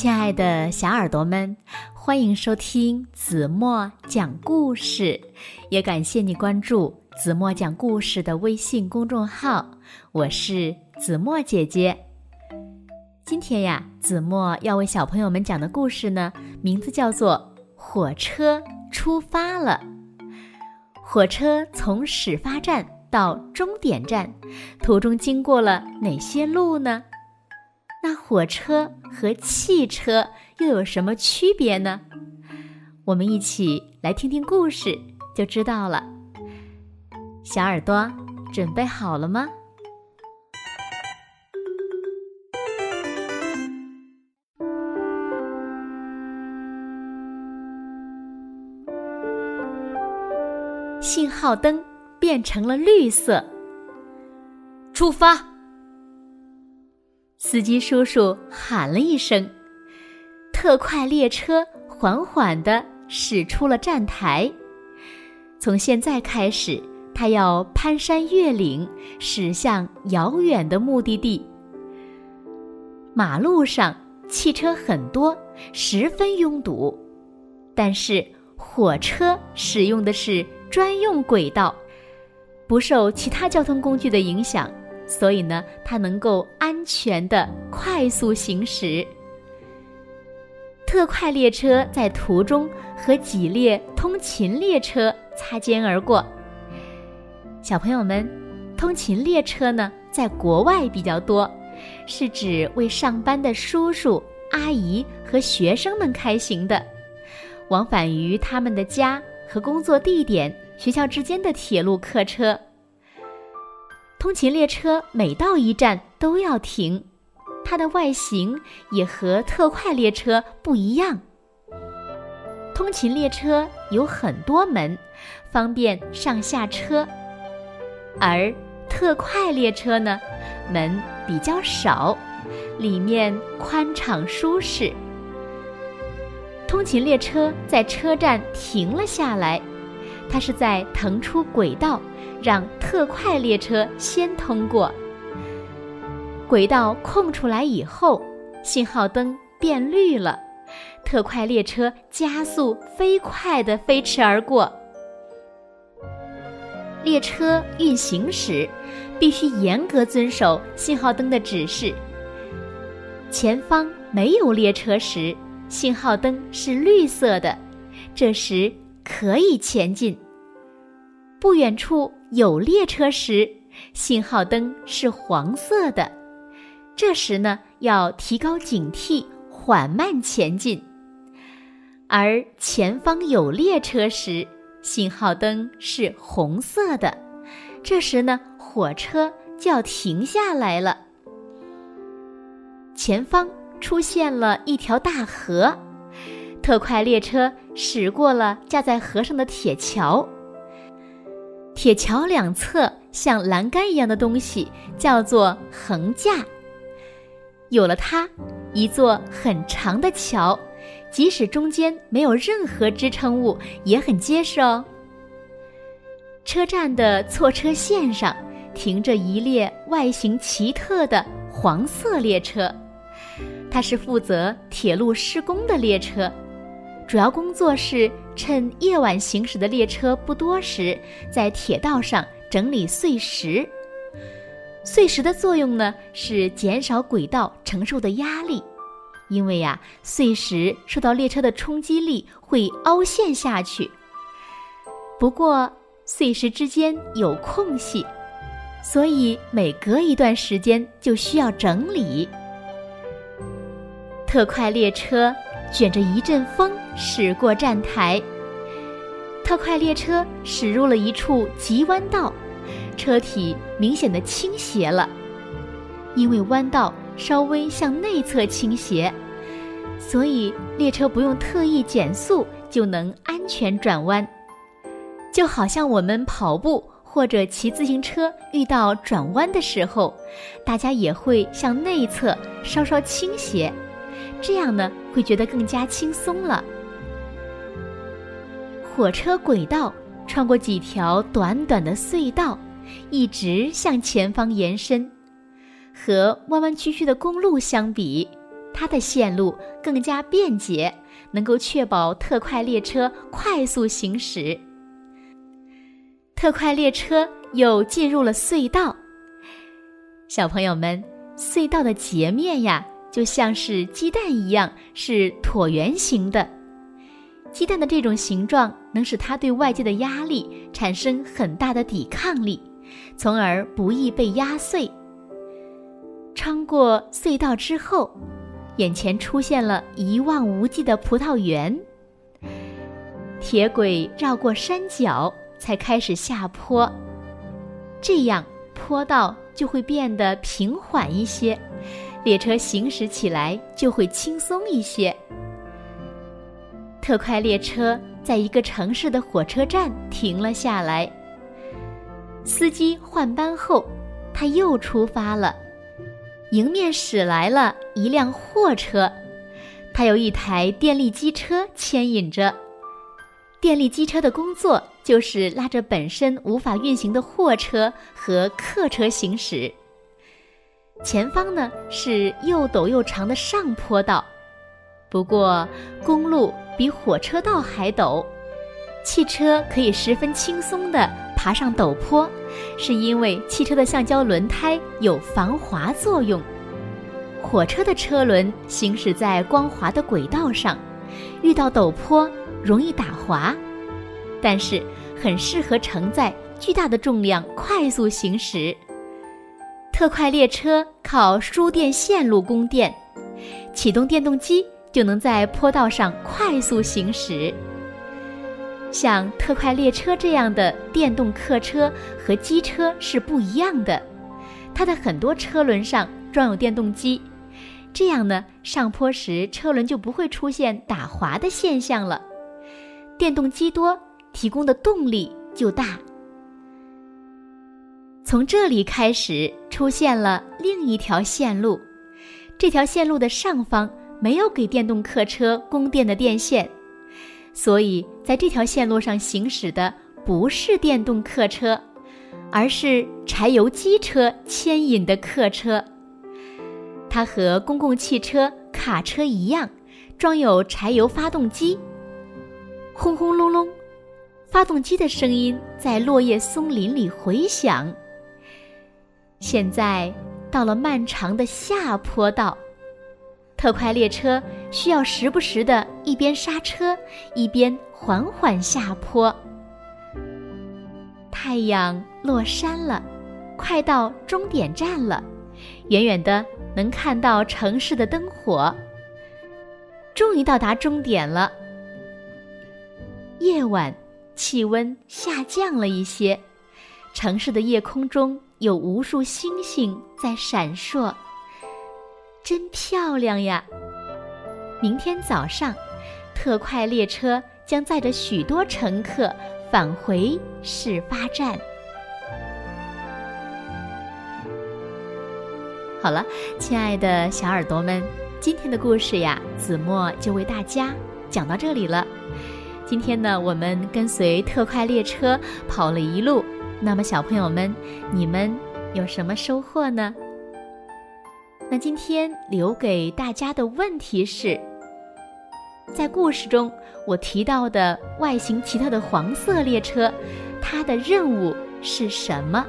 亲爱的小耳朵们，欢迎收听子墨讲故事，也感谢你关注子墨讲故事的微信公众号。我是子墨姐姐。今天呀，子墨要为小朋友们讲的故事呢，名字叫做《火车出发了》。火车从始发站到终点站，途中经过了哪些路呢？火车和汽车又有什么区别呢？我们一起来听听故事，就知道了。小耳朵准备好了吗？信号灯变成了绿色，出发。司机叔叔喊了一声，特快列车缓缓地驶出了站台。从现在开始，他要攀山越岭，驶向遥远的目的地。马路上汽车很多，十分拥堵，但是火车使用的是专用轨道，不受其他交通工具的影响。所以呢，它能够安全的快速行驶。特快列车在途中和几列通勤列车擦肩而过。小朋友们，通勤列车呢，在国外比较多，是指为上班的叔叔阿姨和学生们开行的，往返于他们的家和工作地点、学校之间的铁路客车。通勤列车每到一站都要停，它的外形也和特快列车不一样。通勤列车有很多门，方便上下车，而特快列车呢，门比较少，里面宽敞舒适。通勤列车在车站停了下来。它是在腾出轨道，让特快列车先通过。轨道空出来以后，信号灯变绿了，特快列车加速飞快地飞驰而过。列车运行时，必须严格遵守信号灯的指示。前方没有列车时，信号灯是绿色的，这时。可以前进。不远处有列车时，信号灯是黄色的，这时呢要提高警惕，缓慢前进。而前方有列车时，信号灯是红色的，这时呢火车就要停下来了。前方出现了一条大河。特快列车驶过了架在河上的铁桥，铁桥两侧像栏杆一样的东西叫做横架。有了它，一座很长的桥，即使中间没有任何支撑物，也很结实哦。车站的错车线上停着一列外形奇特的黄色列车，它是负责铁路施工的列车。主要工作是趁夜晚行驶的列车不多时，在铁道上整理碎石。碎石的作用呢，是减少轨道承受的压力，因为呀，碎石受到列车的冲击力会凹陷下去。不过，碎石之间有空隙，所以每隔一段时间就需要整理。特快列车。卷着一阵风驶过站台，特快列车驶入了一处急弯道，车体明显的倾斜了。因为弯道稍微向内侧倾斜，所以列车不用特意减速就能安全转弯。就好像我们跑步或者骑自行车遇到转弯的时候，大家也会向内侧稍稍倾斜。这样呢，会觉得更加轻松了。火车轨道穿过几条短短的隧道，一直向前方延伸。和弯弯曲曲的公路相比，它的线路更加便捷，能够确保特快列车快速行驶。特快列车又进入了隧道。小朋友们，隧道的截面呀，就像是鸡蛋一样，是椭圆形的。鸡蛋的这种形状能使它对外界的压力产生很大的抵抗力，从而不易被压碎。穿过隧道之后，眼前出现了一望无际的葡萄园。铁轨绕过山脚，才开始下坡，这样坡道就会变得平缓一些，列车行驶起来就会轻松一些。特快列车在一个城市的火车站停了下来。司机换班后，他又出发了。迎面驶来了一辆货车，它有一台电力机车牵引着。电力机车的工作就是拉着本身无法运行的货车和客车行驶。前方呢是又陡又长的上坡道。不过，公路比火车道还陡，汽车可以十分轻松地爬上陡坡，是因为汽车的橡胶轮胎有防滑作用。火车的车轮行驶在光滑的轨道上，遇到陡坡容易打滑，但是很适合承载巨大的重量快速行驶。特快列车靠输电线路供电，启动电动机。就能在坡道上快速行驶。像特快列车这样的电动客车和机车是不一样的，它的很多车轮上装有电动机，这样呢，上坡时车轮就不会出现打滑的现象了。电动机多，提供的动力就大。从这里开始出现了另一条线路，这条线路的上方。没有给电动客车供电的电线，所以在这条线路上行驶的不是电动客车，而是柴油机车牵引的客车。它和公共汽车、卡车一样，装有柴油发动机。轰轰隆隆，发动机的声音在落叶松林里回响。现在到了漫长的下坡道。特快列车需要时不时的一边刹车，一边缓缓下坡。太阳落山了，快到终点站了，远远的能看到城市的灯火。终于到达终点了。夜晚，气温下降了一些，城市的夜空中有无数星星在闪烁。真漂亮呀！明天早上，特快列车将载着许多乘客返回始发站。好了，亲爱的小耳朵们，今天的故事呀，子墨就为大家讲到这里了。今天呢，我们跟随特快列车跑了一路，那么小朋友们，你们有什么收获呢？那今天留给大家的问题是：在故事中我提到的外形奇特的黄色列车，它的任务是什么？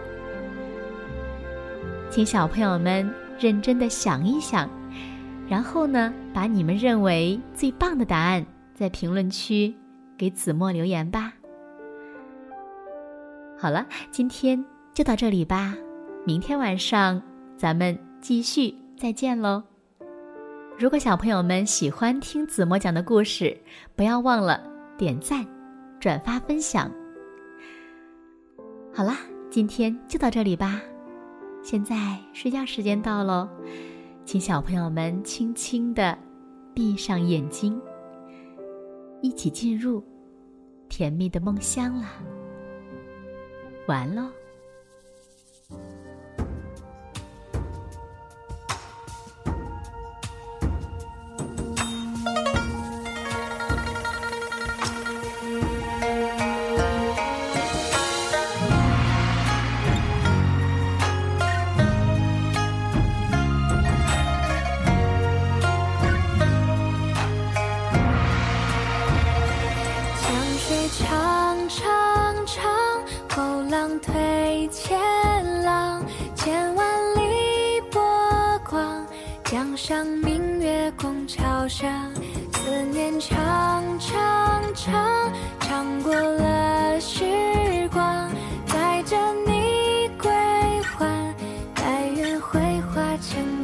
请小朋友们认真的想一想，然后呢，把你们认为最棒的答案在评论区给子墨留言吧。好了，今天就到这里吧，明天晚上咱们继续。再见喽！如果小朋友们喜欢听子墨讲的故事，不要忘了点赞、转发、分享。好啦，今天就到这里吧。现在睡觉时间到喽，请小朋友们轻轻的闭上眼睛，一起进入甜蜜的梦乡啦。完喽。江上明月拱桥上，思念长长长，长过了时光，载着你归还，待愿会化成。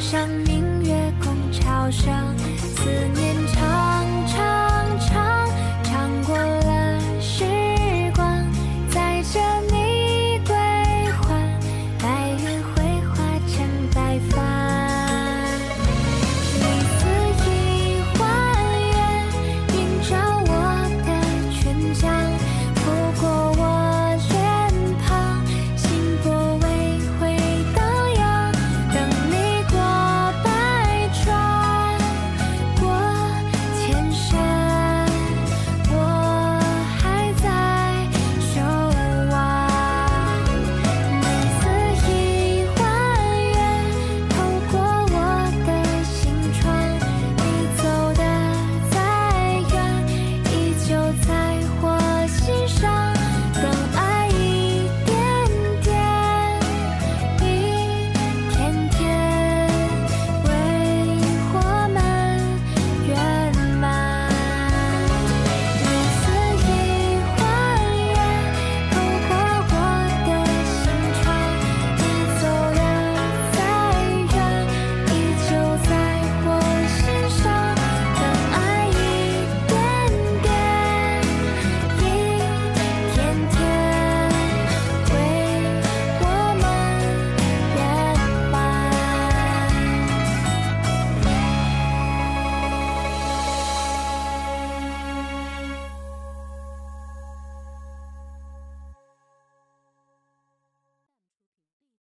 上明月，共潮生，思念长。